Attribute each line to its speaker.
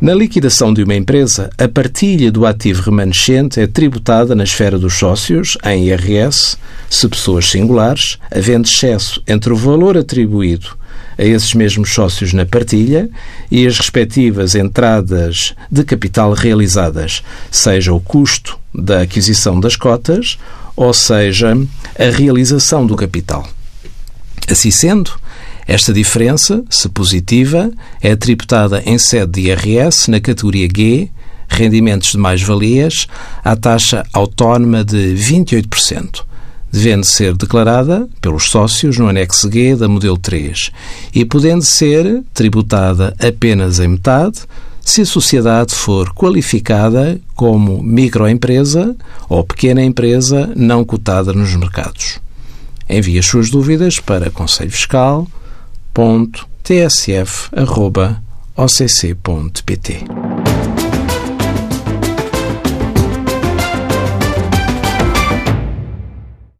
Speaker 1: Na liquidação de uma empresa, a partilha do ativo remanescente é tributada na esfera dos sócios, em IRS, se pessoas singulares, havendo excesso entre o valor atribuído a esses mesmos sócios na partilha e as respectivas entradas de capital realizadas, seja o custo da aquisição das cotas, ou seja, a realização do capital. Assim sendo, esta diferença, se positiva, é tributada em sede de IRS na categoria G, rendimentos de mais-valias, à taxa autónoma de 28%, devendo ser declarada pelos sócios no anexo G da modelo 3 e podendo ser tributada apenas em metade se a sociedade for qualificada como microempresa ou pequena empresa não cotada nos mercados. Envie as suas dúvidas para Conselho Fiscal www.tsf.occ.pt.